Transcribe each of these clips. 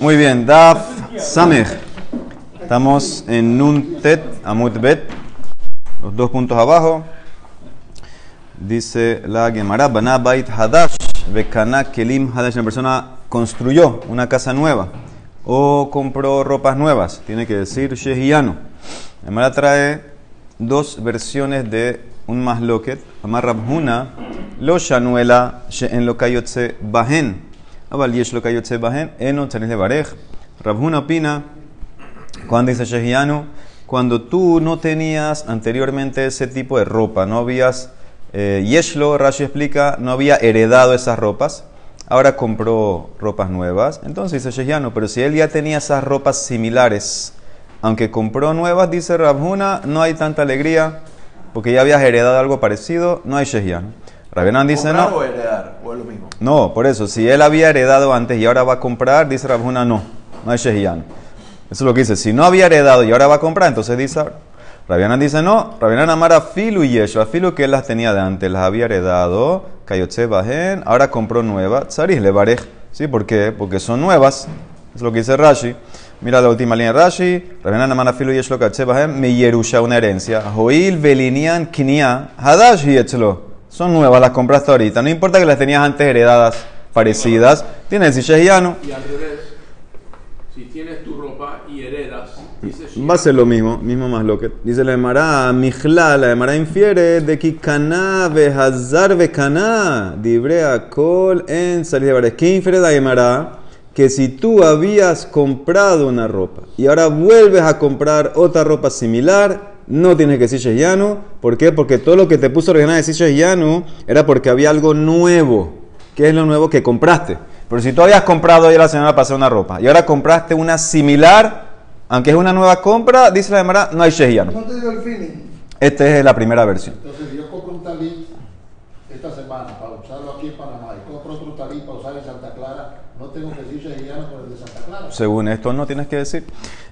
Muy bien, Daf Samech. Estamos en Nun Tet Amut Bet, los dos puntos abajo. Dice la Gemara, Bana Bait Hadash, Bekana Kelim Hadash. Una persona construyó una casa nueva o compró ropas nuevas. Tiene que decir Shehiano. La Gemara trae dos versiones de un masloket. Amar Rabhuna, lo shanuela en lo kayotse bahen. Abal yesh eno opina, cuando dice Shehianu, cuando tú no tenías anteriormente ese tipo de ropa, no habías, eh, Yeshlo, Rashi explica, no había heredado esas ropas, ahora compró ropas nuevas. Entonces dice Shehianu, pero si él ya tenía esas ropas similares, aunque compró nuevas, dice Rabhuna, no hay tanta alegría, porque ya habías heredado algo parecido, no hay Shehianu. Rabianan dice no. o heredar? ¿O es lo mismo? No, por eso, si él había heredado antes y ahora va a comprar, dice Rabhuna no, no hay Shehian. Eso es lo que dice. Si no había heredado y ahora va a comprar, entonces dice. Rabianan dice no. Rabianan amara filu y yeshu. Filu que él las tenía de antes, las había heredado. Kayotse bajen. Ahora compró nuevas. Tzaris le barej. ¿Sí? ¿Por qué? Porque son nuevas. Es lo que dice Rashi. Mira la última línea de Rashi. Rabianan amara filu y yeshu kayotse bajen. Mi yerusha una herencia. Joil velinian kinia. Hadash yetzlo. Son nuevas, las compraste ahorita. No importa que las tenías antes heredadas, parecidas. Tienes el Shehiano. Y al revés, si tienes tu ropa y heredas, dice Va a ser lo mismo, mismo más lo que dice la Emara, Mijla, la Emara infiere de que caná behazar caná, dibrea kol en salir de ¿Qué infiere la Emara? Que si tú habías comprado una ropa y ahora vuelves a comprar otra ropa similar, no tienes que decir Shehianu. ¿Por qué? Porque todo lo que te puso original decir Shehianu era porque había algo nuevo. ¿Qué es lo nuevo que compraste? Pero si tú habías comprado ya la semana pasada una ropa y ahora compraste una similar, aunque es una nueva compra, dice la demara, no hay Shehianu. ¿No te dio el feeling? Esta es la primera versión. Entonces, yo compro un talí esta semana para usarlo aquí en Panamá y compro otro talí para usar en Santa Clara, no tengo que decir Shehiyano por el de Santa Clara. Según esto, no tienes que decir.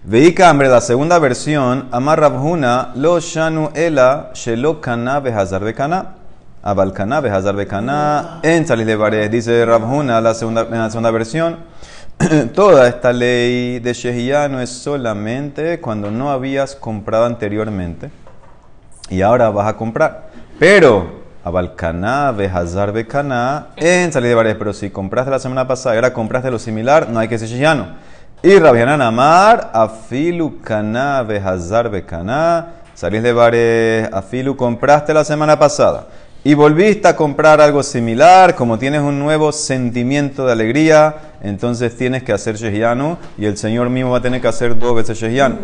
Veika, hombre, la segunda versión, Amar Rabhuna, lo shanu ela, shelo kana behazar bekana. Abal kana behazar bekana, en salis de dice Rabhuna, la segunda, en la segunda versión. Toda esta ley de Shehiyano es solamente cuando no habías comprado anteriormente y ahora vas a comprar. Pero Abalcaná, Behazar, Becaná, en salir de. Pero si compraste la semana pasada y ahora compraste lo similar, no hay que ser Sheyano. Y Rabianan Amar, Afilu Caná, Behazar, Becaná, salís de varias. Afilu compraste la semana pasada y volviste a comprar algo similar, como tienes un nuevo sentimiento de alegría, entonces tienes que hacer Shehianu y el Señor mismo va a tener que hacer dos veces Shehianu.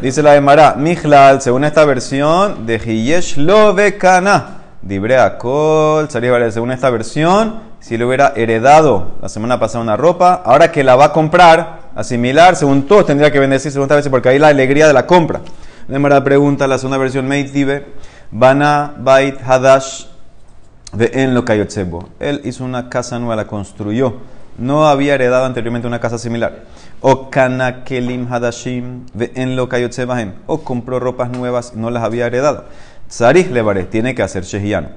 Dice la Emara, Mijlal, según esta versión, de Hiyesh lo Bekana. Dibrea Kol, según esta versión, si le hubiera heredado la semana pasada una ropa, ahora que la va a comprar, asimilar, según todos tendría que bendecir según esta versión, porque ahí la alegría de la compra. La pregunta, la segunda versión, Meitibe, Bana Bait Hadash, de en lo Kayotsebo. Él hizo una casa nueva, la construyó. No había heredado anteriormente una casa similar. O Kanakelim Hadashim, de en lo. O compró ropas nuevas, no las había heredado. Sarich Levare tiene que hacer Shehian.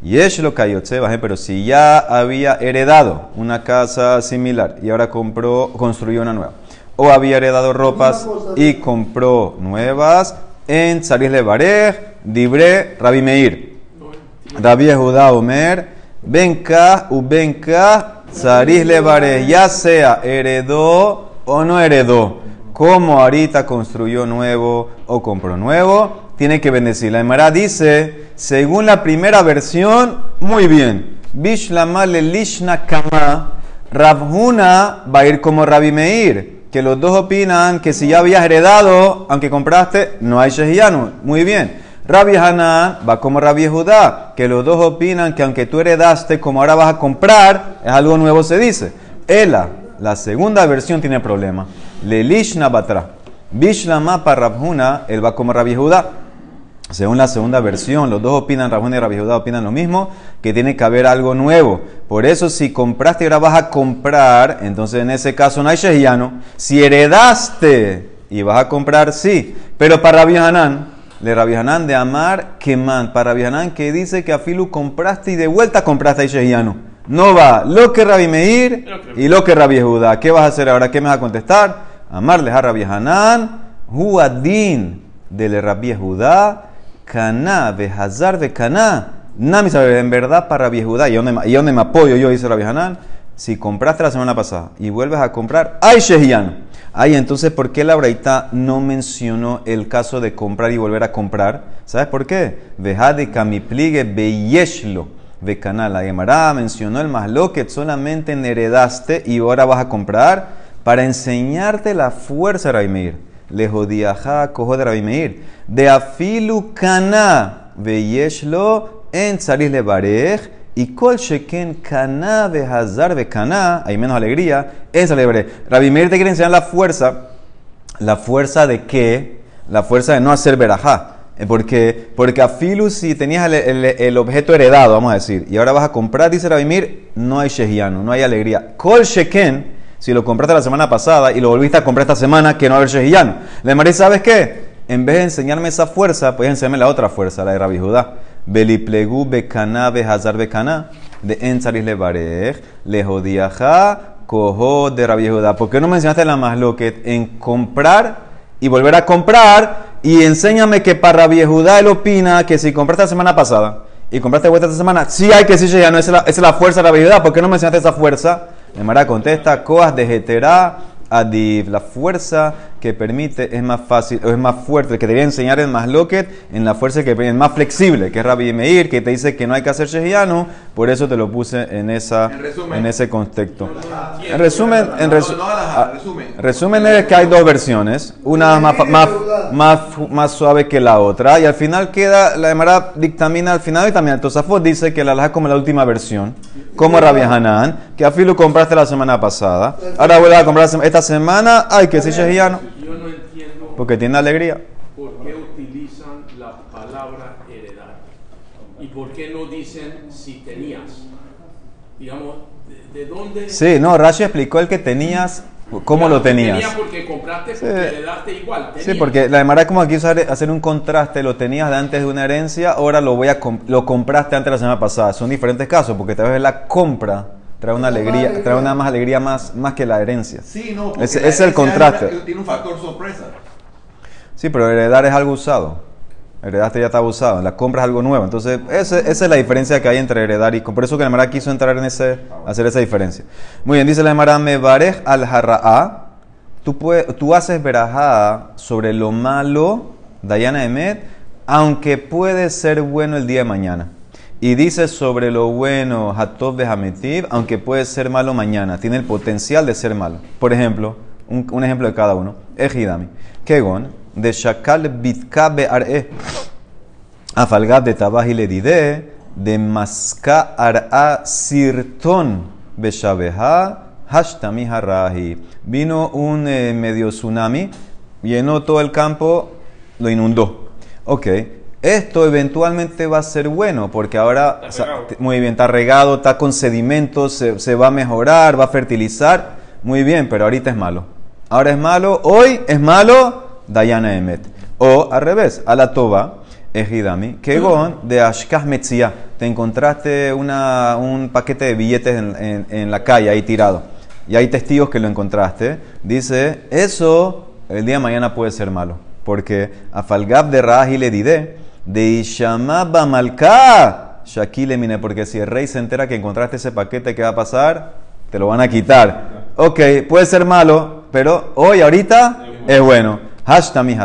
Yesh lo Kayotsebahem, pero si ya había heredado una casa similar y ahora compró, construyó una nueva. O había heredado ropas y compró nuevas. En Sarich Levare, Dibre Rabi Meir. Rabbi Judá Omer, Benka u Benka, Zaris Levare, ya sea heredó o no heredó, como ahorita construyó nuevo o compró nuevo, tiene que bendecir. La Emara dice, según la primera versión, muy bien, Bishlama Lishna Kama, Rabhuna va a ir como Rabbi Meir, que los dos opinan que si ya habías heredado, aunque compraste, no hay Shehianu. Muy bien. Rabbi Hanan va como Rabbi Judá, que los dos opinan que aunque tú heredaste, como ahora vas a comprar, es algo nuevo se dice. Ela, la segunda versión tiene problema. Lelishna Batra. Bishlama para Rabhuna, él va como Rabbi Judá. Según la segunda versión, los dos opinan, Rabhuna y Rabbi Judá opinan lo mismo, que tiene que haber algo nuevo. Por eso, si compraste y ahora vas a comprar, entonces en ese caso no hay Shehiano. Si heredaste y vas a comprar, sí. Pero para Rabbi Hanan, le Rabbi de Amar Keman, para Rabbi que dice que a Filu compraste y de vuelta compraste a Shehianu. No va lo que Rabbi Meir y lo que Rabbi Judá. ¿Qué vas a hacer ahora? ¿Qué me vas a contestar? Amarles a Rabbi Hanan, Huadin del Rabbi Judá, Caná, Behazar de Caná. Nami sabe, en verdad para Rabbi Judá, y donde, me apoyo yo, dice Rabbi Hanan, si compraste la semana pasada y vuelves a comprar, ¡ay, Shehian! Ay, entonces, ¿por qué la Braita no mencionó el caso de comprar y volver a comprar? ¿Sabes por qué? Vejade kamipligue beyeshlo. De canal. La Gemara mencionó el que solamente en heredaste y ahora vas a comprar para enseñarte la fuerza de Rabimeir. Le jodiaja cojo de Rabimeir. De afilu kana beyeshlo en tzaris le barej y kol sheken kana hazar de kana, hay menos alegría, es alegría. Rabbi Meir te quiere enseñar la fuerza, la fuerza de qué? La fuerza de no hacer verajá. Eh, porque, porque a Filus, si tenías el, objeto heredado, vamos a decir, y ahora vas a comprar, dice Rabimir, no hay shehiano, no hay alegría. Kol sheken, si lo compraste la semana pasada y lo volviste a comprar esta semana, que no va a haber shehiano. Le María, ¿sabes qué? En vez de enseñarme esa fuerza, puedes enseñarme la otra fuerza, la de Rabbi Judá. Beliplegu bekana behazar bekana de enzaris lejodiaja cojo de Rabbi Judá. ¿Por qué no mencionaste la más lo que en comprar y volver a comprar? Y enséñame que para Rabbi Judá él opina que si compraste la semana pasada y compraste vuelta esta semana, sí hay que decir ya no, esa es la, fuerza de Rabbi Judá. ¿Por qué no mencionaste esa fuerza? Mara contesta, coas de Jeterá Adiv, la fuerza que permite es más fácil, o es más fuerte, que te voy a enseñar es más loquet, en la fuerza que es más flexible, que es Rabbi Meir, que te dice que no hay que hacer shehiano, por eso te lo puse en, esa, en, ese contexto. En resumen, en resumen. es que hay dos versiones, una más, más, más, más, suave que la otra, y al final queda, la Emara dictamina al final, y también el Tosafot dice que la es como la última versión, como Rabbi Hanan, que a lo compraste la semana pasada, ahora vuelve a comprar esta semana, hay que ser shehiano. Porque tiene alegría. ¿Por qué utilizan la palabra heredar? ¿Y por qué no dicen si tenías? Digamos, ¿de, dónde? Sí, no, Rashi explicó el que tenías, cómo lo tenías. Tenía porque compraste, porque heredaste igual. Sí, porque la demara como aquí hacer un contraste, lo tenías de antes de una herencia, ahora lo voy a lo compraste antes de la semana pasada. Son diferentes casos, porque tal vez la compra trae una alegría, trae una más alegría más, más que la herencia. Sí, no, ese es el contraste. Tiene un factor sorpresa. Sí, pero heredar es algo usado. Heredaste ya está usado. La compra es algo nuevo. Entonces, esa, es la diferencia que hay entre heredar y Por eso que la Emara quiso entrar en ese, hacer esa diferencia. Muy bien, dice la Emara, me barej al jarra'a. Tú, tú haces verajá sobre lo malo, Dayana Emet, aunque puede ser bueno el día de mañana. Y dice sobre lo bueno, Hatov Behametiv, aunque puede ser malo mañana. Tiene el potencial de ser malo. Por ejemplo, un, un ejemplo de cada uno. Ejidami. Kegon de Shakal Bitka Be'ar'e. Afalgab de Tabaji le dide, de Maska Ar'a Sirton Beshabeha Hashtami Harahi. Vino un eh, medio tsunami, llenó todo el campo, lo inundó. Ok, esto eventualmente va a ser bueno porque ahora muy bien, está regado, está con sedimentos, se, se, va a mejorar, va a fertilizar. Muy bien, pero ahorita es malo. Ahora es malo, hoy es malo, Dayana Emet. O al revés, a la Toba, Ejidami, Kegon de Ashkah Metzia. Te encontraste una, un paquete de billetes en, en, la calle ahí tirado. Y hay testigos que lo encontraste. Dice, eso el día de mañana puede ser malo. Porque a Falgab de Rahi le dide, de Ishamaba Malka, Shakile mine, porque si el rey se entera que encontraste ese paquete, ¿qué va a pasar? Te lo van a quitar. Ok, puede ser malo, pero hoy, ahorita, es bueno. Hashtami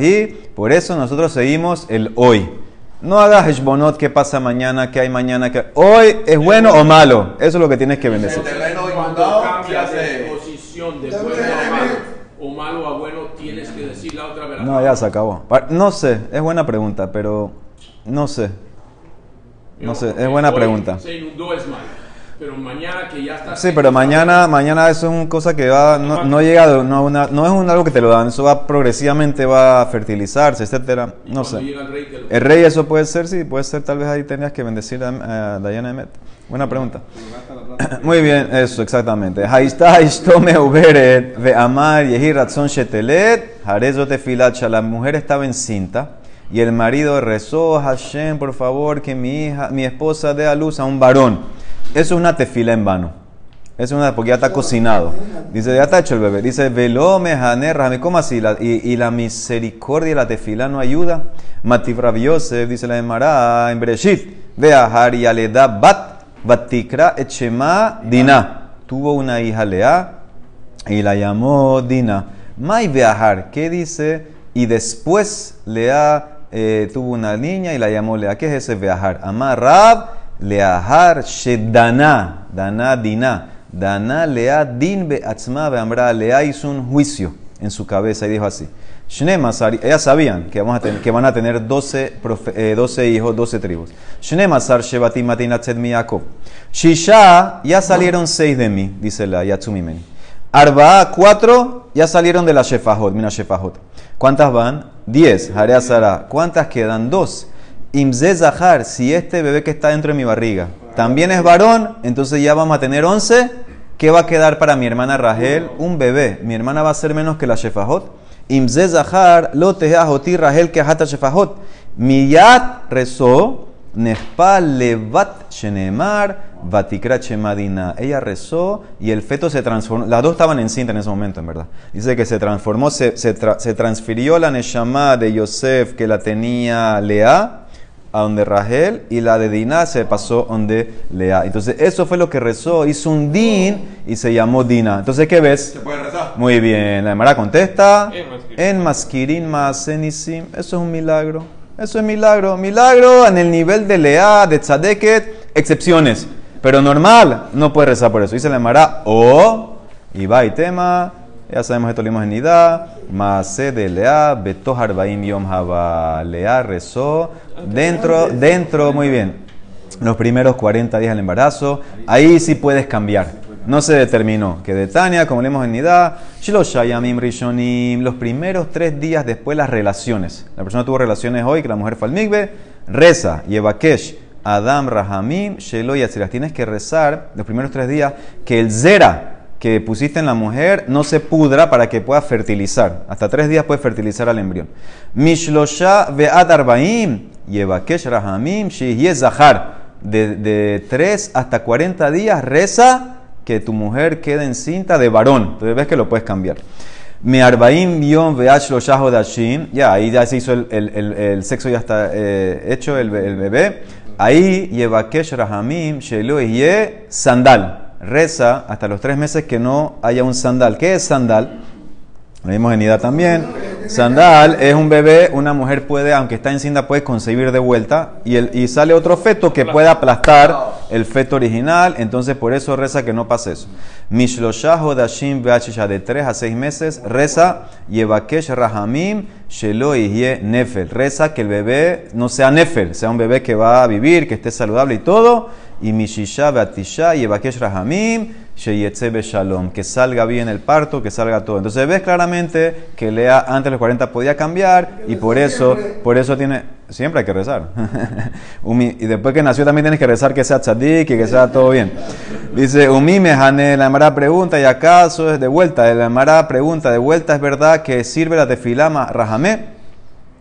y por eso nosotros seguimos el hoy. No hagas heshbonot qué pasa mañana, qué hay mañana, que hoy es bueno o malo. Eso es lo que tienes que bendecir. Cuando cambias de posición de bueno a malo o malo a bueno, tienes que decir la otra verdad. No, ya se acabó. No sé, es buena pregunta, pero no sé. No sé, es buena pregunta. Se inundó es malo. Pero mañana que ya está. Sí, pero mañana, mañana eso es una cosa que va, no, no llega, no, una, no es un, algo que te lo dan, eso va progresivamente, va a fertilizarse, etcétera. No sé. El rey, eso puede ser, sí, puede ser, tal vez ahí tenías que bendecir a, Diana Emet. Buena pregunta. Muy bien, eso, exactamente. La mujer estaba encinta y el marido rezó, Hashem, por favor, que mi hija, mi esposa dé a luz a un varón. Eso es una tefila en vano. Es una, porque ya está cocinado. Dice, ya está hecho el bebé. Dice, velome, janer, ¿cómo así? Y, y la misericordia, la tefila no ayuda. Yosef, dice la Emara en Bereshit. Vea, Hari Aleda Bat, Batikra Echema Dina. Tuvo una hija Lea y la llamó Dina. Mai Beahar, ¿qué dice? Y después Lea eh, tuvo una niña y la llamó Lea. ¿Qué es ese Beahar? Amar Rab Leahar Shedana, Dana Dina. Dana Lea Din Beatzma Beamra. Lea hizo un juicio en su cabeza y dijo así. Shnemasar, ellas sabían que, vamos a tener, que van a tener 12, profe- eh, 12 hijos, 12 tribus. Shnemasar Shebatim Matin. Shisha, ya salieron 6 de mí, dice la Yatsumi Meni. Arba, 4, ya salieron de la Shefajot, mina Shefajot. ¿Cuántas van? 10. Harea Sara. ¿Cuántas quedan? 2. Imze Zahar, si este bebé que está dentro de mi barriga también es varón, entonces ya vamos a tener 11. ¿Qué va a quedar para mi hermana Rahel? Un bebé. Mi hermana va a ser menos que la Shefajot. Imze Zahar, lo tejeahoti Rahel que hata Shefajot. Miyat rezó, Nehpa levat shenemar, vatikra chemadina. Ella rezó y el feto se transformó. Las dos estaban encinta en ese momento, en verdad. Dice que se transformó, se, se, se transfirió la Neshama de Yosef que la tenía Lea a donde Rahel y la de Dinah se pasó donde Lea. Entonces, eso fue lo que rezó. Hizo un din y se llamó Dina. Entonces, ¿qué ves? ¿Se puede rezar? Muy bien, la Emara contesta. En Masquirín Maasenisim. Eso es un milagro. Eso es milagro. Milagro en el nivel de Lea, de Tzadeket, excepciones. Pero normal, no puede rezar por eso. Dice la Emara, o, y va y tema. Ya sabemos esto lo en Nidá. Maase de Lea, Beto Harbaim Yom Haba. Lea rezó dentro, dentro, muy bien los primeros 40 días del embarazo, ahí sí puedes cambiar. No se determinó que de Tania, como leemos en Nidá, Shiloshayamim Rishonim, los primeros tres días después las relaciones. La persona tuvo relaciones hoy, que la mujer fue al Migbe, reza, Yevakesh, Adam Rahamim, Shelo. Tienes que rezar los primeros tres días que el Zera que pusiste en la mujer no se pudra para que pueda fertilizar. Hasta tres días puede fertilizar al embrión. Mishlosha ve'ad arbaim, Yevakesh Rahamim, Shihye Zahar. De, de 3 hasta 40 días reza que tu mujer quede encinta de varón. Entonces ves que lo puedes cambiar. Me arbaim yom veach lo dashim. Ya, ahí ya se hizo el, el- el- sexo, ya está eh, hecho el, be- el bebé. Ahí yevakesh rahamim shelo ye sandal. Reza hasta los tres meses que no haya un sandal. ¿Qué es sandal? Lo vimos en Ida también. Sandal es un bebé, una mujer puede, aunque está encinta, puede concebir de vuelta y, el, y sale otro feto que puede aplastar el feto original. Entonces, por eso reza que no pase eso. Mishlosha Hodashim Beachisha de 3 a 6 meses, reza Yevakesh Rahamim Shelo Ihye Nefel. Reza que el bebé no sea Nefel, sea un bebé que va a vivir, que esté saludable y todo. Y Mishisha Beatisha Yevakesh Rahamim Sheyetze Shalom, que salga bien el parto, que salga todo. Entonces ves claramente que Lea antes de los 40 podía cambiar y por eso, por eso tiene, siempre hay que rezar. Y después que nació también tienes que rezar que sea tzadik y que sea todo bien. Dice, Umi Mehane, la Emara pregunta, y acaso es de vuelta, la Emara pregunta, de vuelta, ¿es verdad que sirve la tefilama Rahamé?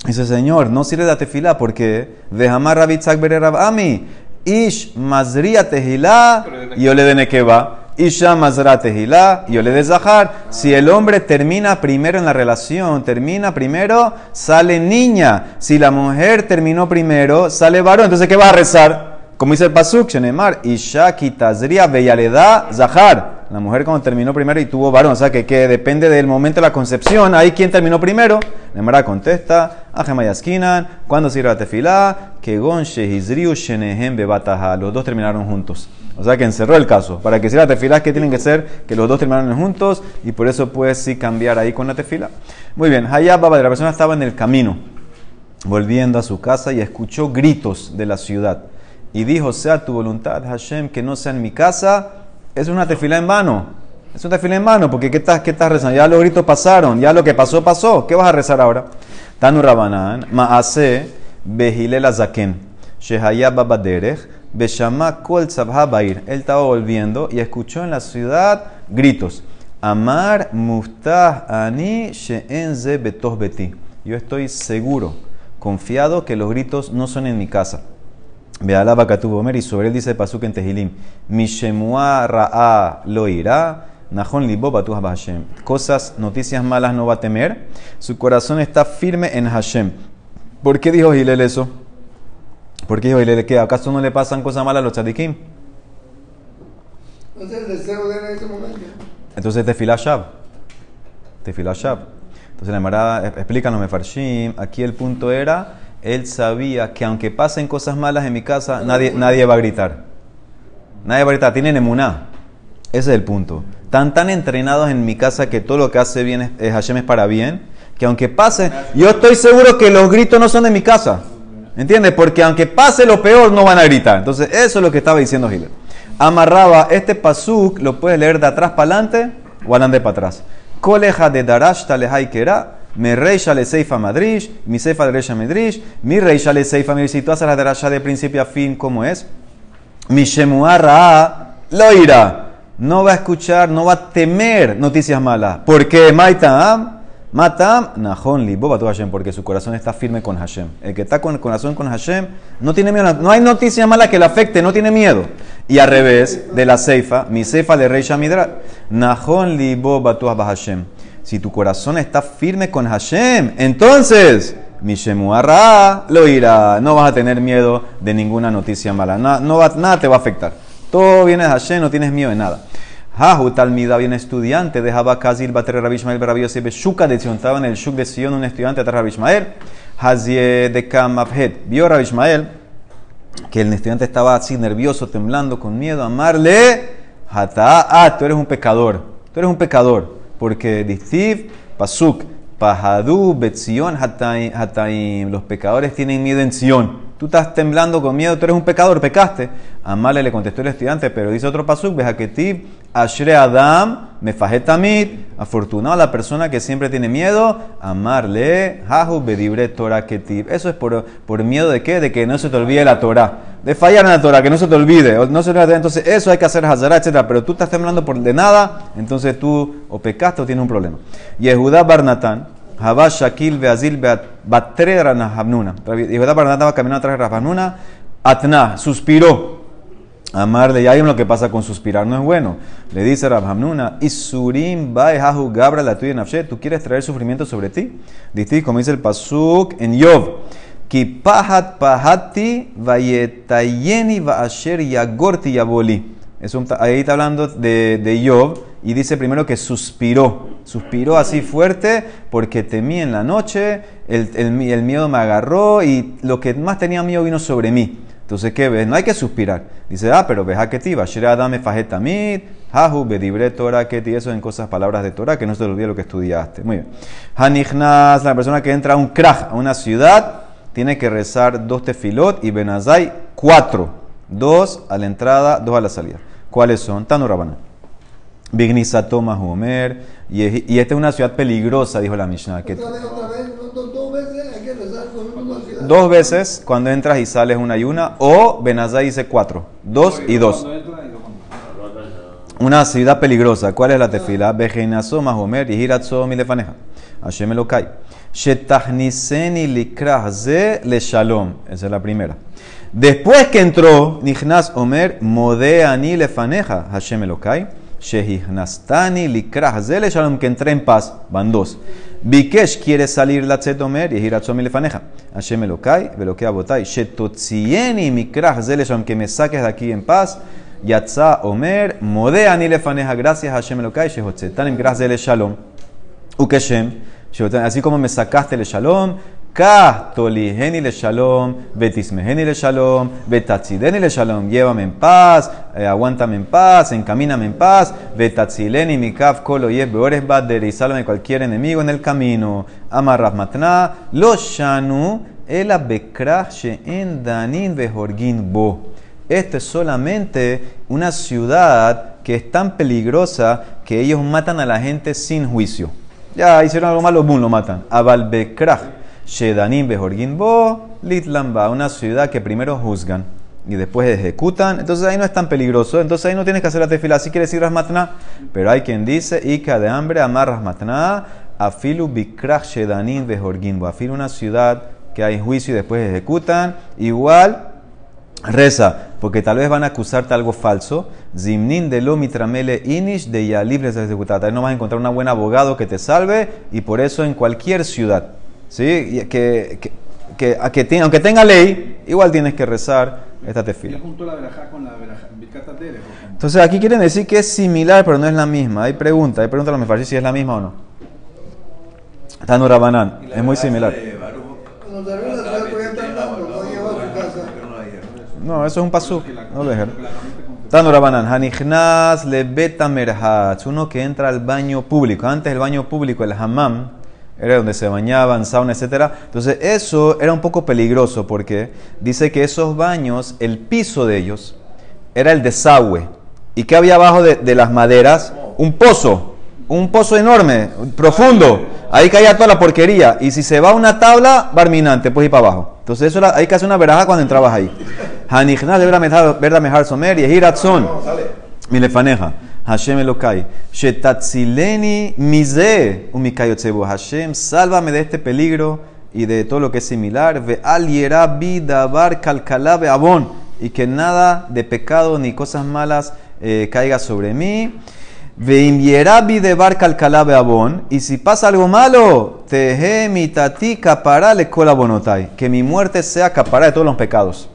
Dice, Señor, no sirve la tefilá porque Vejamar Rabitzak Bere Ami, Ish Mazria Tehilá, y Ole de Nekeba. Isha Mazra Tehilá, y Ole de Zahar. Si el hombre termina primero en la relación, termina primero, sale niña. Si la mujer terminó primero, sale varón. Entonces, ¿qué va a rezar? Como dice el Pasuk, Shenemar, Isha Kitazria Beyaleda Zahar. La mujer cuando terminó primero y tuvo varón. O sea que, que depende del momento de la concepción. Ahí quien terminó primero. Nemara contesta, Ajemayaskinan, ¿cuándo sirve la tefilá? Que gon shehizriu shenehem bebataha. Los dos terminaron juntos. O sea que encerró el caso. Para que sirva la tefilá, que tienen que ser? Que los dos terminaron juntos y por eso puedes sí cambiar ahí con la tefilá. Muy bien, Hayab Baba, la persona estaba en el camino, volviendo a su casa y escuchó gritos de la ciudad. Y dijo, sea tu voluntad, Hashem, que no sea en mi casa. Es una tefilá en vano. Es una tefilá en vano, porque ¿qué estás, qué estás rezando? Ya los gritos pasaron, ya lo que pasó, pasó. ¿Qué vas a rezar ahora? Tanu Rabanan, Maase, Behilela Zaken, Shehaya Beshama Kol Bair. Él estaba volviendo y escuchó en la ciudad gritos. Amar Muftah Ani She'en Ze Betoh Beti. Yo estoy seguro, confiado que los gritos no son en mi casa. Bealaba Katubo Omer, y sobre él dice Pasuk en Tehilim, Mishemua Ra'a lo irá, Nahon Libo Batuha Hashem. Cosas, noticias malas no va a temer, su corazón está firme en Hashem. ¿Por qué dijo Gilel eso? ¿Por qué dijo Gilel que acaso no le pasan cosas malas a los tzadikim? No es el deseo de él en ese momento. Entonces Tefilá Shab. Tefilá Shab. Entonces la Emara, explícanos, Mefarshim, aquí el punto era, él sabía que aunque pasen cosas malas en mi casa, nadie, nadie va a gritar. Nadie va a gritar, tienen emuná. Ese es el punto. Están tan entrenados en mi casa que todo lo que hace bien es, es Hashem es para bien, que aunque pase, yo estoy seguro que los gritos no son de mi casa. ¿Entiendes? Porque aunque pase lo peor, no van a gritar. Entonces, eso es lo que estaba diciendo Hitler. Amarraba este pasuk, lo puedes leer de atrás para adelante o adelante para atrás. Coleja de Darash Talehai Kera, me reisha le seifa madrish, mi seifa de reisha medrish, mi reisha le seifa madrish. Si tú haces la Darasha de principio a fin, ¿cómo es? Mi shemuarra lo irá. No va a escuchar, no va a temer noticias malas. ¿Por qué? Maitam, matam, nahon li, boba tu porque su corazón está firme con Hashem. El que está con el corazón con Hashem no tiene miedo. No hay noticia mala que le afecte, no tiene miedo. Y al revés, de la seifa, mi seifa de rey Shamidrat, nahon li, boba tu. Si tu corazón está firme con Hashem, entonces, mi shemuarra lo irá. No vas a tener miedo de ninguna noticia mala. No, no va, nada te va a afectar. Todo viene de Hashem, no tienes miedo de nada. Hahu Talmida, bien estudiante de Habakazil Bater Rabbi Ishmael Rabbi Yosef Shuka de Sion. Estaba en el Shuk de Sion, un estudiante de Rabbi Ishmael. Hazie de Kamafhet. Vio Rabbi Ishmael que el estudiante estaba así nervioso, temblando, con miedo. Amarle. Hata. Ah, tú eres un pecador. Tú eres un pecador. Porque Distiv, Pasuk, Pahadu, Betzion, Hataim. Los pecadores tienen miedo en Sion. Tú estás temblando con miedo, tú eres un pecador, pecaste. Amale le contestó el estudiante, pero dice otro pasuk, Bejaketiv, Ashre Adam, Mefajetamid, afortunado la persona que siempre tiene miedo, amarle, Jahu Bedibre Torah Ketiv. Eso es por, por miedo de qué? De que no se te olvide la Torah. De fallar en la Torah, que no se te olvide. No se te olvide. Entonces, eso hay que hacer Hazara, etc. Pero tú estás temblando por de nada, entonces tú o pecaste o tienes un problema. Yehuda Barnatán, Habá Shakil Beazil Batre Ranabnuna. Yehuda Barnatán estaba caminando atrás de Rabbanuna. Atna, suspiró. Amarle, ya hay lo que pasa con suspirar, no es bueno. Le dice Rabhamnuna, Isurim Baehahu Gabra la tuya nafshe, ¿tú quieres traer sufrimiento sobre ti? Dice, como dice el Pasuk en Yov, Ki pahat pahati vayetayeni vaasher yagorti yaboli. Eso, ahí está hablando de, de Yov y dice primero que suspiró. Suspiró así fuerte porque temí en la noche, el, el miedo me agarró y lo que más tenía miedo vino sobre mí. Entonces, ¿qué ves? No hay que suspirar. Dice, ah, pero veja que ti, Bashira Adame Fajetamid, Hahu Bedibre Torah Keti, eso en cosas, palabras de Torah, que no se te olvide lo que estudiaste. Muy bien. Hanichnas, la persona que entra a un kraj, a una ciudad, tiene que rezar dos tefilot y benazai cuatro. Dos a la entrada, dos a la salida. ¿Cuáles son? Tano Rabana. Bignisato Mahomer. Y, y esta es una ciudad peligrosa, dijo la Mishnah. Que Otra vez, otra vez, no, do- dos veces hay que rezar con una ciudad. Dos veces cuando entras y sales una y una. O Benazai dice cuatro. Dos y dos. Una ciudad peligrosa. ¿Cuál es la tefila? Bejeinazo Mahomer y Hiratzo Milefaneja. Hashem Elokai. Shetachniseni likrah ze le shalom. Esa es la primera. Después que entró, Nihnas Omer, Modeani lefaneja. Hashem Elokai. Shehihnastani likrah ze le shalom. Que entré en paz. Van dos. Bikesh quiere salir la Omer y Hiratzo Milefaneja. Hashem Elokai. Velokea Botai. Shetotzieni mikrah ze le shalom. Que me saques de aquí en paz. Yatza Omer, Modea ni lefaneja, gracias Hashem Elokai, Shehotzetanim, gracias Shalom. Ukeshem, así como me sacaste le Shalom, Kahtoli, Geni le Shalom, Betismeheni le Shalom, Betatzideni le Shalom, llévame en paz, eh, aguántame en paz, encamíname en paz, Betatzileni, Mikaf, Kolo, Yeb, Beores, Bader, y sálvame cualquier enemigo en el camino. Amarraf Matna, Lo Shanu, Ela Bekrach, She'en Danin, Behorgin Bo. Esto es solamente una ciudad que es tan peligrosa que ellos matan a la gente sin juicio. Ya hicieron algo malo, boom, lo matan. Abalbekrach, Shedanim Behorgin Bo, Litlamba, una ciudad que primero juzgan y después ejecutan. Entonces ahí no es tan peligroso. Entonces ahí no tienes que hacer la tefila. Si quieres ir Rasmatna, pero hay quien dice, Ika de hambre, amar Rasmatna, Afilu Bikrach Shedanim Behorgin Bo. Afilu una ciudad que hay juicio y después ejecutan. Igual Reza, porque tal vez van a acusarte algo falso. Zimnin de lo mitramele inish de ya libres de ejecutar. No vas a encontrar un buen abogado que te salve y por eso en cualquier ciudad, ¿sí? Y Que, que, que, a que te- aunque tenga ley, igual tienes que rezar esta tefila. Entonces aquí quieren decir que es similar, pero no es la misma. Hay pregunta, hay pregunta a los mefarshim si es la misma o no. Tanu Rabanán, es muy similar. No eso es un pasú. No lo dejen. Tanu Rabanán, Hanichnas le beta merhatz, uno que entra al baño público. Antes el baño público, el hammam, era donde se bañaban, sauna, etc. Entonces eso era un poco peligroso porque dice que esos baños, el piso de ellos, era el desagüe. ¿Y qué había abajo de, de las maderas? Un pozo. Un pozo enorme, profundo. Ahí caía toda la porquería. Y si se va una tabla, barminante, pues ir para abajo. Entonces eso era, hay que hacer una veraja cuando entrabas ahí. Hanichnas de verda mejor somer y hiratzon. Hashem Elokai, Shetatzileni Mize Umikayotsebo. Hashem, sálvame de este peligro y de todo lo que es similar. Ve al davar calcalabe abón. Y que nada de pecado ni cosas malas eh, caiga sobre mí. Veimyerabi de barca al abón, y si pasa algo malo, teje mi tati capará le bonotai, que mi muerte sea capará de todos los pecados.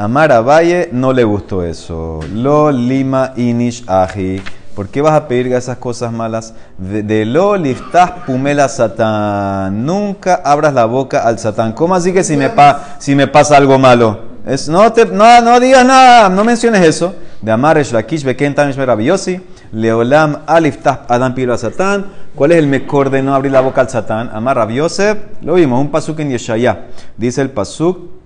Amar a Valle no le gustó eso. Lo lima inish aji. ¿Por qué vas a pedir esas cosas malas? De, lo liftás pumela satán. Nunca abras la boca al satán. ¿Cómo así que si me, pasa algo malo? Es, no, no, no digas nada, no menciones eso. De Amar Eshlakish Beken Tamish Meravillosi. Leolam aliftás Adam pilo satán. ¿Cuál es el mejor de no abrir la boca al satán? Amar Rabiosef. Lo vimos, un pasuk en Yeshaya. Dice el pasuk.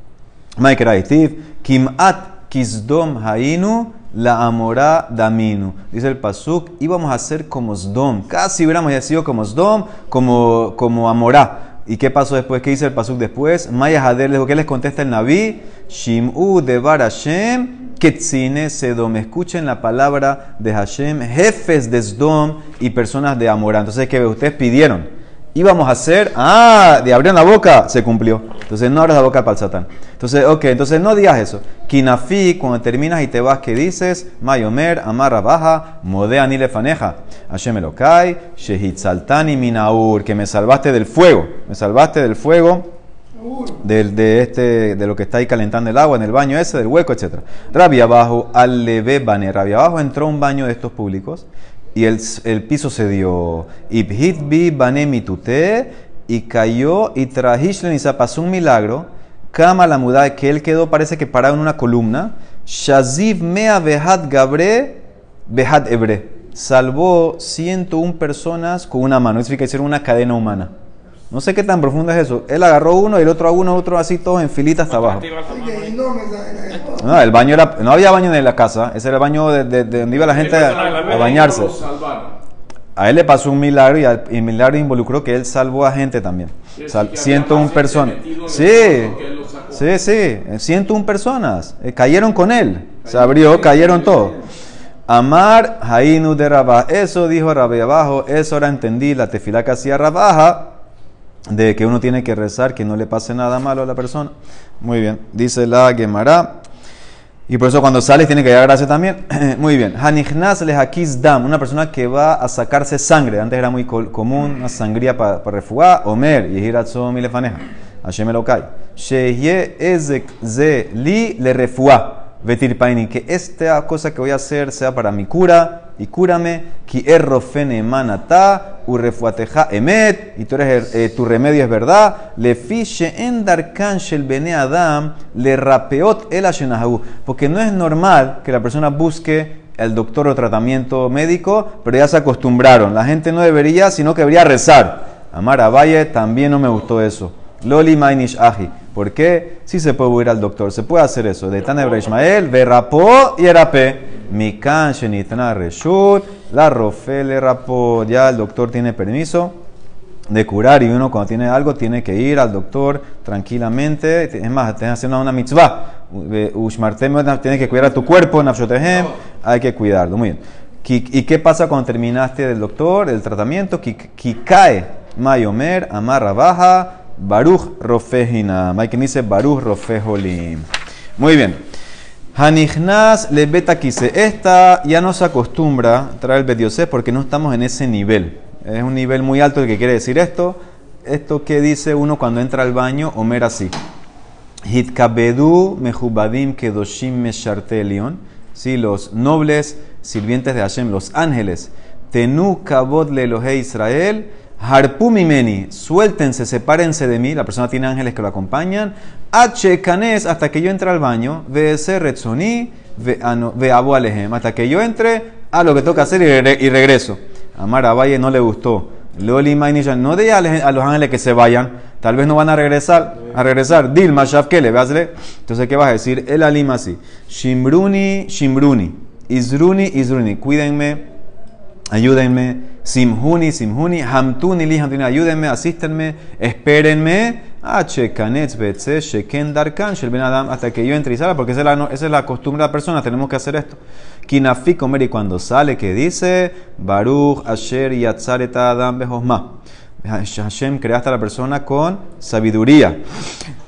Kimat Kisdom Hainu, la Amorá Daminu. Dice el Pasuk, íbamos a ser como Sdom. Casi hubiéramos ya sido como Sdom, como, como Amorá. ¿Y qué pasó después? ¿Qué dice el Pasuk después? Maya Hader, le dijo, ¿qué les contesta el Naví? Shim'u de Bar Hashem, Ketzine Sedom. Escuchen la palabra de Hashem, jefes de Sdom y personas de Amorá. Entonces, ¿qué ustedes pidieron? Íbamos a hacer, ah, de abrir la boca, se cumplió. Entonces no abras la boca para el satán. Entonces, ok, entonces no digas eso. Kinafi, cuando terminas y te vas, ¿qué dices? Mayomer, amarra baja, modea ni lefaneja. Hashem Elokai, Shehitzaltani minaur, que me salvaste del fuego. Me salvaste del fuego. Del, de, este, de lo que está ahí calentando el agua en el baño ese, del hueco, etc. Rabia abajo, al bane. Rabia abajo entró un baño de estos públicos y el, el piso se dio. Ibhit bi bane mitute y cayó y trajishlen y se pasó un milagro. Kama la muda que él quedó, parece que parado en una columna. Shaziv mea behat gabre behat ebre. Salvó 101 personas con una mano. Eso que hicieron una cadena humana. No sé qué tan profundo es eso. Él agarró uno y el otro a uno, otro así, todos en filita hasta abajo. No, el baño era, no había baño en la casa, ese era el baño de, de- de donde iba la gente a, a bañarse. A él le pasó un milagro y el milagro involucró que él salvó a gente también. Sal- decir que había 101 más personas. Sí, sí, sí, eh, 101 personas. eh, cayeron con él. Se abrió, cayeron todos. Amar Hainu de Rabá. Eso dijo Rabé abajo. Eso ahora entendí la tefilá que hacía Rabaja. De que uno tiene que rezar que no le pase nada malo a la persona. Muy bien. Dice la Gemara. Y por eso cuando sales tiene que dar gracia también. Muy bien. Hanichnas lehakiz dam, una persona que va a sacarse sangre. Antes era muy común, una sangría para pa. Omer, yehiratzom y lefaneja. Hashem ezek ze li le refuá. Vetir paini. Que esta cosa que voy a hacer sea para mi cura y cúrame. Ki errofene manata u refuateja emet. Y tú eres, eh, tu remedio es verdad. Le fiche en darkan shel bene adam le rapeot el ashenahu. Porque no es normal que la persona busque el doctor o tratamiento médico, pero ya se acostumbraron. La gente no debería, sino que debería rezar. Amar a Valle también no me gustó eso. Loli Mainish Aji. ¿Por qué? Sí se puede ir al doctor, se puede hacer eso. De Tanebra Ismael, Verapó y Erape. Mikan Shenitna Reshut, la Rofe le rapó. Ya el doctor tiene permiso de curar y uno cuando tiene algo tiene que ir al doctor tranquilamente. Es más, tienes que hacer una mitzvah. Ushmartem, tienes que cuidar a tu cuerpo, Nafshotehem, hay que cuidarlo. Muy bien. ¿Y qué pasa cuando terminaste del doctor, el tratamiento? Ki- Kikae, Mayomer, Amarra Baja, Baruch Rofejina. Hay quien dice Baruch Rofejolim. Muy bien. Hanichnas le beta. Esta ya no se acostumbra a traer el betiosef porque no estamos en ese nivel. Es un nivel muy alto el que quiere decir esto. Esto que dice uno cuando entra al baño, Omer así. Hitkabedu mehubadim kedoshim meshartelion. Sí, los nobles sirvientes de Hashem, los ángeles. Tenu kabod le Elohe Israel. Harpumimeni, suéltense, sepárense de mí. La persona tiene ángeles que lo acompañan. H canes, hasta que yo entre al baño. Ve retzoni, ve abo alejem. Hasta que yo entre a lo que toca hacer y, regre- y regreso. Amar a Valle no le gustó. Loli Mainishan, no de a los ángeles que se vayan. Tal vez no van a regresar. A regresar. Dilma Shafkele, véasle. Entonces, ¿qué vas a decir? El alima así. Shimbruni, Shimbruni. Izruni, Izruni. Cuídenme. Ayúdenme. Simhuni, Simhuni. Hamtuni, li, Hamtuni. Ayúdenme, asístenme. Espérenme. Sheken, Darkan, Ben Adam. Hasta que yo entre y salga, porque esa es, la, esa es la costumbre de la persona. Tenemos que hacer esto. Kinafik, comer y cuando sale, que dice? Baruch, Asher, Yatzaret, Adam, Behosma. Hashem creaste a la persona con sabiduría.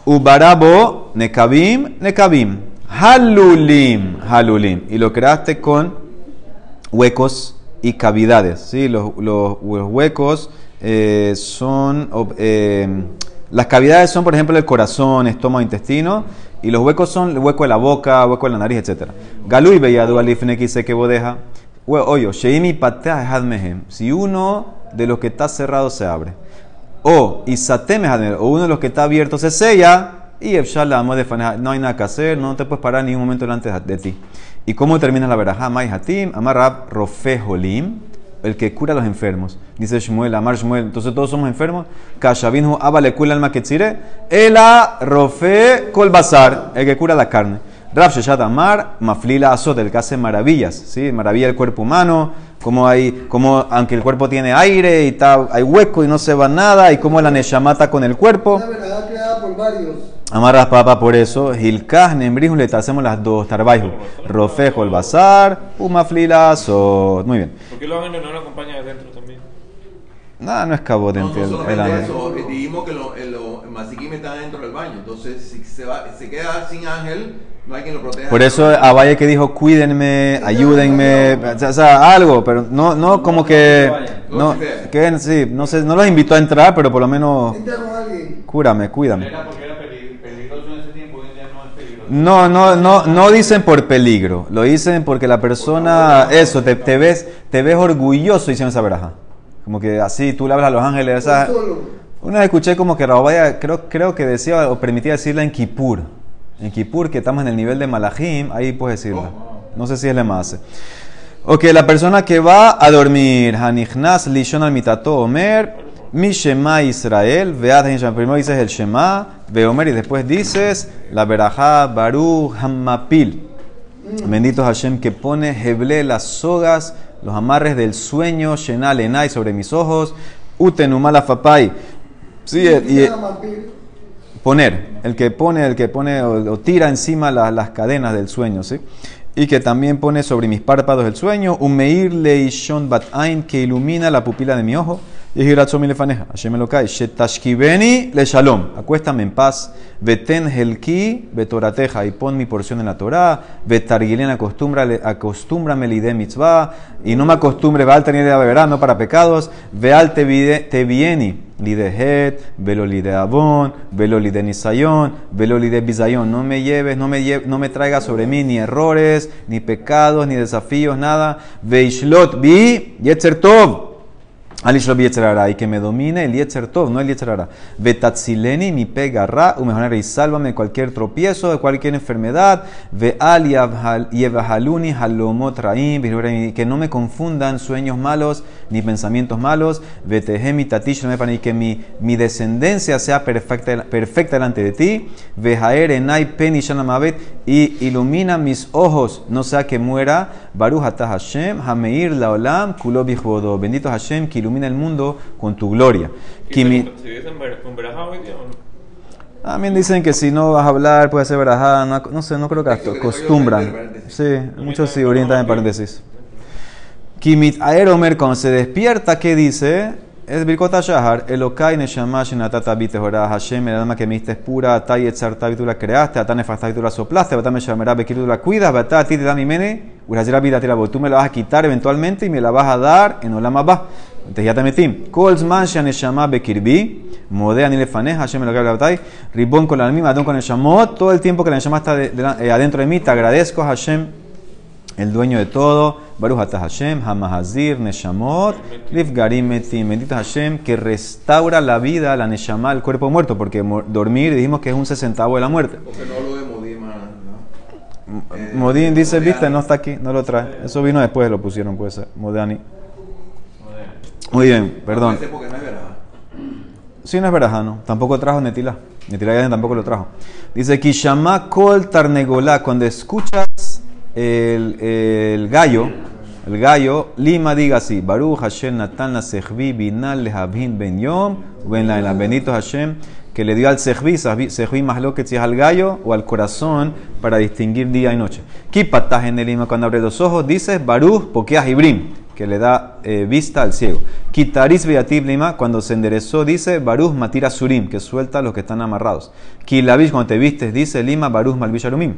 Ubarabo, Nekabim, Nekabim. Halulim, Halulim. Y lo creaste con huecos y cavidades. ¿sí? Los, los- los huecos eh, son. eh, las cavidades son, por ejemplo, el corazón, estómago, intestino. Y los huecos son el hueco de la boca, hueco de la nariz, etc. Galui beyadu alifne que bodeja. Oye, sheimi patea hadmehem. Si uno de los que está cerrado se abre. O isateme o uno de los que está abierto se sella. Y Efshalam de. No hay nada que hacer, no te puedes parar ni un momento delante de ti. ¿Y cómo termina la verajá? Mai hatim, amarrab rofe holim, el que cura a los enfermos. Dice Shmuel, amar Shmuel. Entonces todos somos enfermos. Kashavinu abale kula alma ketzire. Ela rofe kol basar, el que cura la carne. Rab Sheshat Amar, Maflila Azot, el que hace maravillas, ¿sí? Maravilla del cuerpo humano, como hay, como aunque el cuerpo tiene aire y está, hay hueco y no se va nada, y como la neshamata con el cuerpo. Una creada por varios. Amarras papa por eso, Hilkah, Nembrihun, le hacemos las dos, Tarbaihu, Rofejo, el bazar, Umaflilazo. Muy bien. ¿Por qué los ángeles no lo acompañan adentro también? Nada, no es cabote No, entre no eso, eh, dijimos que lo- el, lo- el masiquim está dentro del baño, entonces si se, va, se queda sin ángel, no hay quien lo proteja. Por eso Abaye que dijo, cuídenme, ayúdenme, o sea, algo, pero no, no como que, no, que sí, no sé, no los invitó a entrar, pero por lo menos, cúrame, cuídame. Era porque era peli- peligroso en ese tiempo, hoy en día no. No, no, no, dicen por peligro, lo dicen porque la persona, eso, te, te ves, te ves orgulloso diciendo esa veraja. Como que así tú le hablas a los ángeles, esa. Una vez escuché como que Rabaya, creo, creo que decía o permitía decirla en Kippur. En Kippur, que estamos en el nivel de Malachim, ahí puedes decirla. No sé si es le más. Ok, la persona que va a dormir, Hanichnas Lishon al Mitato Omer, Mi Shema Israel, Vead Hashem. Primero dices el Shema, ve Omer, y después dices la Berajá Baruch Hammapil. Bendito Hashem que pone Heble las sogas, los amarres del sueño, Shenal Enai sobre mis ojos, Utenumala Fapai. Sí, y, y- poner, el que pone, el que pone o, o tira encima la- las cadenas del sueño, ¿sí? Y que también pone sobre mis párpados el sueño, un meir leishon bat ain que ilumina la pupila de mi ojo. Le shalom, acuéstame en paz, veten helki betorateja, y pon mi porción en la Torah, acostúmbrale, acostúmbrame lide mitzvah, y no me acostumbre, veal tener de verano para pecados, veal te vieni, lide het, velo lide abón, velo nisayon, velo lide bisayon, no me lleves, no me, lle- no me traigas sobre mí ni errores, ni pecados, ni desafíos, nada, veishlot bi yetzer tov, al Ishlop Yetzer Hara, y que me domine el Yetzer Tov, no el Yetzer Hara. Vetatzileni mi pega ra, y sálvame de cualquier tropiezo, de cualquier enfermedad. Ve al yevahaluni halomot raim, que no me confundan sueños malos ni pensamientos malos. Vetehemi tatish y que mi, mi descendencia sea perfecta, perfecta delante de ti. Vejaer enai pen ishanamavet, y ilumina mis ojos, no sea que muera. Baruch Hashem, hameir laolam, kulo bichbodo. Bendito Hashem, que ilumina el mundo con tu gloria. Kimi- ¿Se dicen ver- con verajá hoy día o no? también dicen que si no vas a hablar, puede ser verajá. No, no sé, no creo que acostumbran. Sí, muchos sí orientan en paréntesis. Kimit Aeromer, cuando se despierta, ¿qué dice? Es Birkota Shahar, Elokai Neshama Shenatata Bitehora Hashem, el alma que me diste es pura, Atai Etzartabi tú la creaste, Atane Fastabi tú la soplaste, Batame Shamerá Bekir tú la cuidas, Batá a ti te da mi mene, Urajera Vida Tirabo, tú me la vas a quitar eventualmente y me la vas a dar en Olama Shaneshama Bekirbi, Modea ni lefanej, Hashem me lo que habla Ribón con la misma, Adón con el Shamot, todo el tiempo que la Neshama está eh, adentro de mí, te agradezco Hashem el dueño de todo, Baruch Atah Hashem, Hamahazir, Neshamot, Rifgarim Metim, bendito Hashem, que restaura la vida, la Neshama, el cuerpo muerto, porque dormir dijimos que es un sesentavo de la muerte. Porque no lo de Modima, ¿no? Eh, dice, viste, no está aquí, no lo trae. Eso vino después, lo pusieron, puede ser, Modani. Muy bien, perdón. Ese porque no es verdad. Sí, no es verajano. Tampoco trajo Netila. Netila ya tampoco lo trajo. Dice, Kishama kol tarnegolá. Cuando escuchas el, el gallo, el gallo, Lima diga así, Baruch Hashem Natan la Sejvi Binal Lehabhin Ben Yom, Ben la Bendito Hashem, que le dio al Sejvi, Sejvi más lo que si es al gallo o al corazón para distinguir día y noche. Kipatah en el Lima cuando abre los ojos, dices Baruch Pokeah Ibrim, que le da eh, vista al ciego. Kitaris Lima, cuando se enderezó, dice Baruch Matira Surim, que suelta a los que están amarrados. Kilavish, cuando te vistes, dice Lima Baruch Malvish Arumim,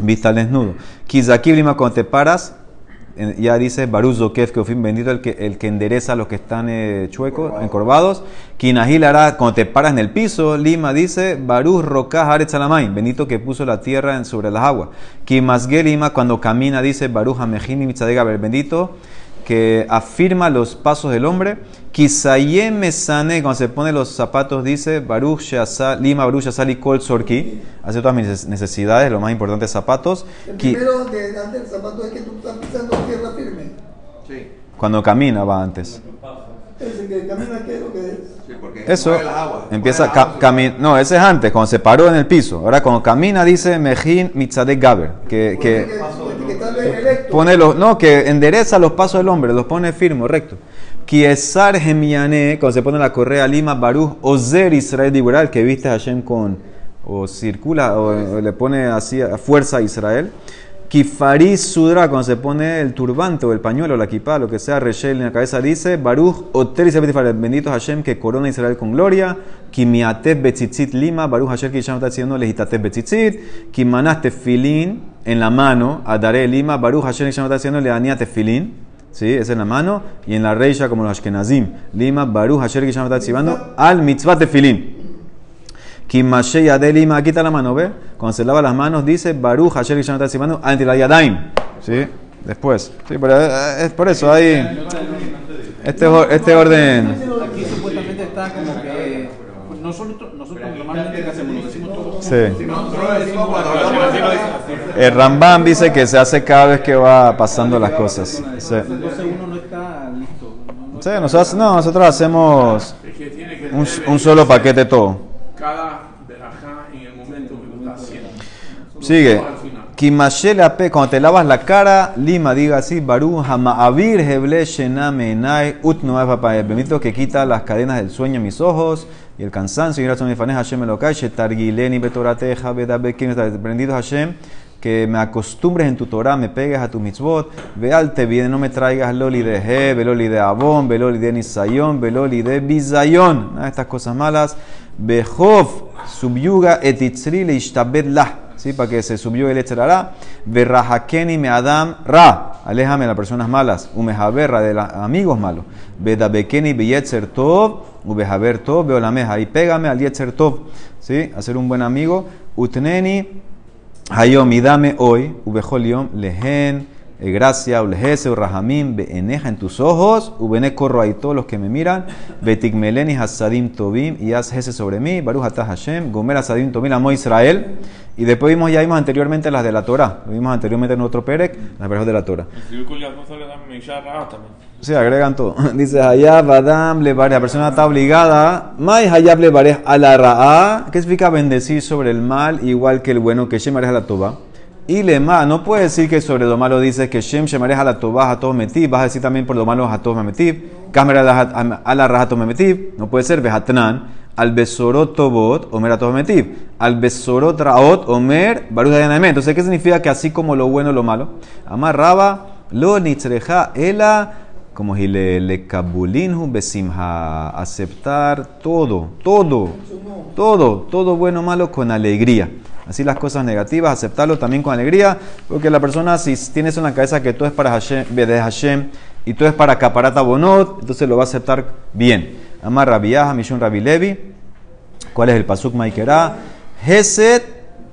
vista al desnudo. Kizakib Lima, cuando te paras, ya dice Baruch Zokef, que fin bendito el que, el que endereza a los que están eh, chuecos, encorvados. Kinahil hará, cuando te paras en el piso, Lima dice Baruch Rokah Haaretz Alamain, bendito que puso la tierra en- sobre las aguas. Kimasge Lima, cuando camina, dice Baruch Hamejini Mitzadega, bendito que afirma los pasos del hombre. Kisayem Mesane, cuando se pone los zapatos, dice Baruch Sheasa- Lima Baruch Shasali Kol Sorki, hace todas mis neces- necesidades, lo más importante, zapatos. El Ki- primero de delante del zapato es que tú estás pisando tierra firme. Sí, cuando camina va antes. Ese que camina, ¿qué es lo que es? sí, porque Eso mueve las aguas. empieza las ca- aguas. cami- No, ese es antes, cuando se paró en el piso. Ahora cuando camina dice Mejin Mitzadek Gaber, que, que Que está erecto. Pone los, no, que endereza los pasos del hombre, los pone firme, recto. Kiesar Gemiane, cuando se pone la correa Lima, Baruch, Ozer Israel Dibural, que viste a Hashem con, o circula, o, o le pone así a fuerza a Israel. Kifaris Sudra, cuando se pone el turbante o el pañuelo, la kippah, lo que sea, Reshel en la cabeza, dice Baruch, Oter Dibural, bendito Hashem que corona Israel con gloria. Kimiatef Betzitzit Lima, Baruch Hashem que está diciendo Legitatef Betzitzit. Kimanas Tefilin en la mano, Adare Lima, Baruch Hashem que está diciendo Leania Tefilin. ¿Sí? Es en la mano. Y en la reisha, como los Ashkenazim. Lima, Baruch Hashem que está diciendo al mitzvah Tefilin. Aquí está la mano, ¿ve? Cuando se lava las manos, dice Baruch Hashem diciendo ante la Yadaim. ¿Sí? Después. Sí, pero eh, es por eso hay. Este, este orden. Aquí supuestamente está como que nosotros, nosotros hacemos. Sí. Lo decimos hablamos de El Rambam dice que se hace cada vez que va pasando las cosas. Sí. Entonces uno no está listo. Sí, nosotros, no, nosotros hacemos un, un solo paquete todo. cada verajá en el momento que lo está haciendo. Sigue. Kimashele ape, cuando te lavas la cara, Lima diga así, Baru Hama'avir Heble Shename Enai Ut Noah Papaya. Permito que quita las cadenas del sueño en mis ojos y el cansancio. Y gracias a mi fanes Hashem Elokai, Shetargileni Betorateja Bedabekin. Bendito Hashem, que me acostumbres en tu Torah, me pegues a tu mitzvot. Veal te viene, no me traigas loli de He, veloli de Abón, veloli de Nisayón, veloli de Bizayón. Nada de estas cosas malas. Behov subyuga etitzri le lah. ¿sí? para que se subió el Etzerará. Berrahakeni me Adam Ra, aléjame de las personas malas. Umejaberra de los amigos malos. Bedabekeni beyetzer tov, ubejaber tov, beolameja. Y pégame al yetzer tov, ¿sí? a ser un buen amigo. Utneni hayom y dame hoy, ubejoliom lehen. Eh, Gracia, ulehese, rahamim, beeneja en tus ojos, ubene corro ahí todos los que me miran, betigmeleni hasadim tobim, y haz ese sobre mí, baruch atah Hashem, gomer hasadim tobim, amo Israel, y después vimos, ya vimos anteriormente las de la Torah, lo vimos anteriormente en otro perec, las versos de la Torah. Sí, agregan todo. Dice, Hayab Adam le La persona está obligada. Mai Hayab le barej a la ra'a. ¿Qué significa bendecir sobre el mal igual que el bueno que Shem a la toba? Y lema, no puede decir que sobre lo malo dice que Shem Shemarej la toba a todos metib. Vas a decir también por lo malo a todos me metib. Cámara a la raja todos. No puede ser Bejatnan. Al besorot tobot, omer a todos metib. Al besorot raot, omer baruch. Entonces, ¿qué significa que así como lo bueno lo malo? Amarraba lo nitzreja ela como Gile le kabulinhu besimha, aceptar todo, todo, todo, todo bueno malo con alegría. Así las cosas negativas, aceptarlo también con alegría, porque la persona si tiene eso en la cabeza que todo es para Hashem, Hashem y todo es para caparata bonot, entonces lo va a aceptar bien. Amar Rabiyaha, Mishun Rabi Levi, ¿cuál es el pasuk Maikera? Hesed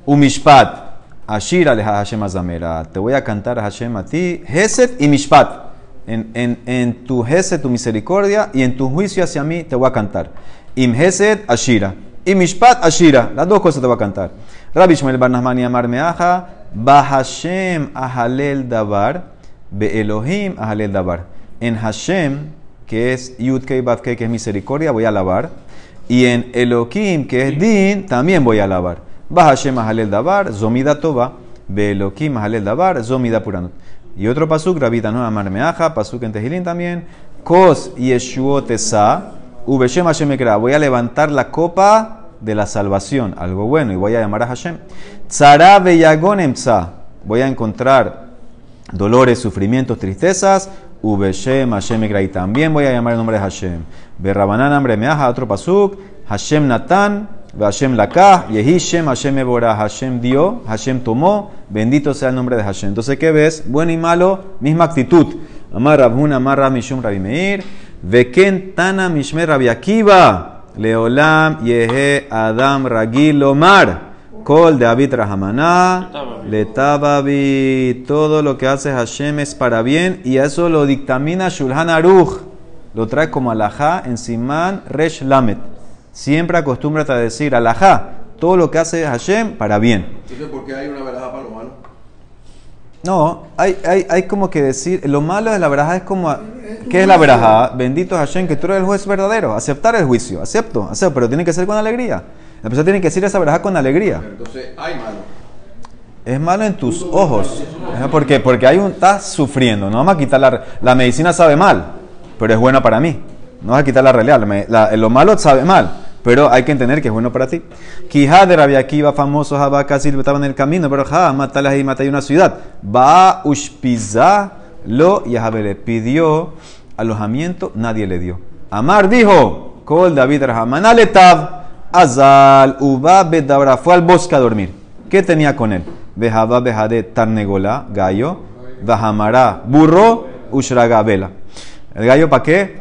umishpat. Ashira le Hashem azamera. Te voy a cantar a Hashem a ti. Hesed y mishpat. En, en, en tu Hesed, tu misericordia, y en tu juicio hacia mí te voy a cantar. Im Hesed, Ashira. Y mishpat, Ashira. Las dos cosas te voy a cantar. Rabbi Shmuel Bar Nachmani Amar Meaja. Bahashem ahalel davar. Be Elohim ahalel davar. En Hashem, que es Yudkei Bavkei, que es misericordia, voy a alabar. Y en Elohim, que es Din, también voy a alabar. Bahashem ahalel davar, zomida tova. Be Elohim ahalel davar, zomida puranot. Y otro pasuk, Rabita no Amar Meaja, pasuk en Tejilín también. Kos Yeshuot Esa, Ubeshem Hashem. Voy a levantar la copa de la salvación, algo bueno, y voy a llamar a Hashem. Tzara Beyagon Emtza. Voy a encontrar dolores, sufrimientos, tristezas. Ubeshem Hashem. Y también voy a llamar el nombre de Hashem. Berrabanan Amre Meaja, otro pasuk. Hashem Natan. Hashem Lakah, Yehishem, Hashem Eborah, Hashem dio, Hashem tomó, bendito sea el nombre de Hashem. Entonces, ¿qué ves? Bueno y malo, misma actitud. Amar Rabhun, Amar Rab Mishum Rabi Meir, Veken Tana Mishmer Rabi Akiva, Leolam Yehe Adam Ragil Omar, Kol de Abit Rahamana, Letababi, todo lo que hace Hashem es para bien y eso lo dictamina Shulhan Aruch, lo trae como alajá en Simán Resh Lamet. Siempre acostúmbrate a decir alajá, todo lo que hace Hashem para bien. Entonces, ¿por qué hay una verajá para lo malo? No, hay, hay, hay como que decir, lo malo de la verajá es como, ¿qué es la verajá? Bendito Hashem, que tú eres el juez verdadero, aceptar el juicio, acepto, acepto, pero tiene que ser con alegría. La persona tiene que decir esa verajá con alegría. Entonces, hay malo. Es malo en tus ojos. ¿Por qué? Porque hay un, estás sufriendo, no vamos a quitar la, la medicina sabe mal, pero es buena para mí. No vas a quitar la realidad, la la- lo malo sabe mal. Pero hay que entender que es bueno para ti. Quijá de Rabia Akiva, famoso Jabá, casi estaba en el camino, pero ja, matala y mata una ciudad. Va ushpiza lo Yahabele. Pidió alojamiento, nadie le dio. Amar dijo, Kol David Rahaman Aletav, Azal, Uba Bedabra, fue al bosque a dormir. ¿Qué tenía con él? Bejaba Bejade Tarnegola, gallo, Bahamara, burro, Ushraga, vela. ¿El gallo para qué?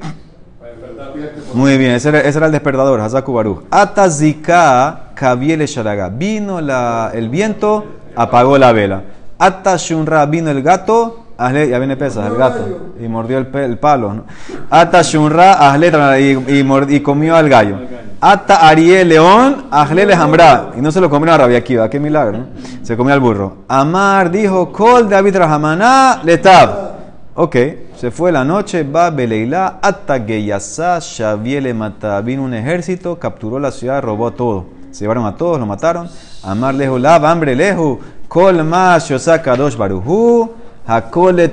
Muy bien, ese era, el despertador, Hazaku Baruch. Atazika kabiele sharaga. Vino el viento, apagó la vela. Ata shunra, vino el gato, Ahle- ya viene pesas, el gato, y mordió el, pe- el palo. ¿no? Ata shunra, Ahle, y, y, mord- y comió al gallo. Ata ariel león, Ahle lejambra. Y no se lo comió a Rabia Akiva, qué milagro. ¿no? Se comió al burro. Amar dijo, Kol David Rahamana letab. Ok, se fue la noche, va Beleilá, hasta Geyasá, Shaviele mata. Vino un ejército, capturó la ciudad, robó todo. Se llevaron a todos, lo mataron. Amar lejo lava, hambre lejo. Kol más, Yosaka dos barujú.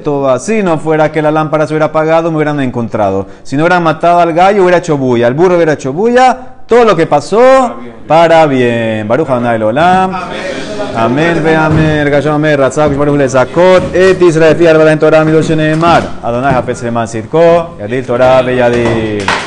Toba. Si no fuera que la lámpara se hubiera apagado, me hubieran encontrado. Si no hubieran matado al gallo, hubiera hecho bulla. Al burro hubiera hecho bulla. Todo lo que pasó, para bien. Baruch Hanay Olam. Amén, ve amén. Gallo amén. Ratzak, Baruch le sacot. Et Israel, fiar, valen Torah. Adonai, hapes, reman, sitko. Yadil, Torah, beyadil.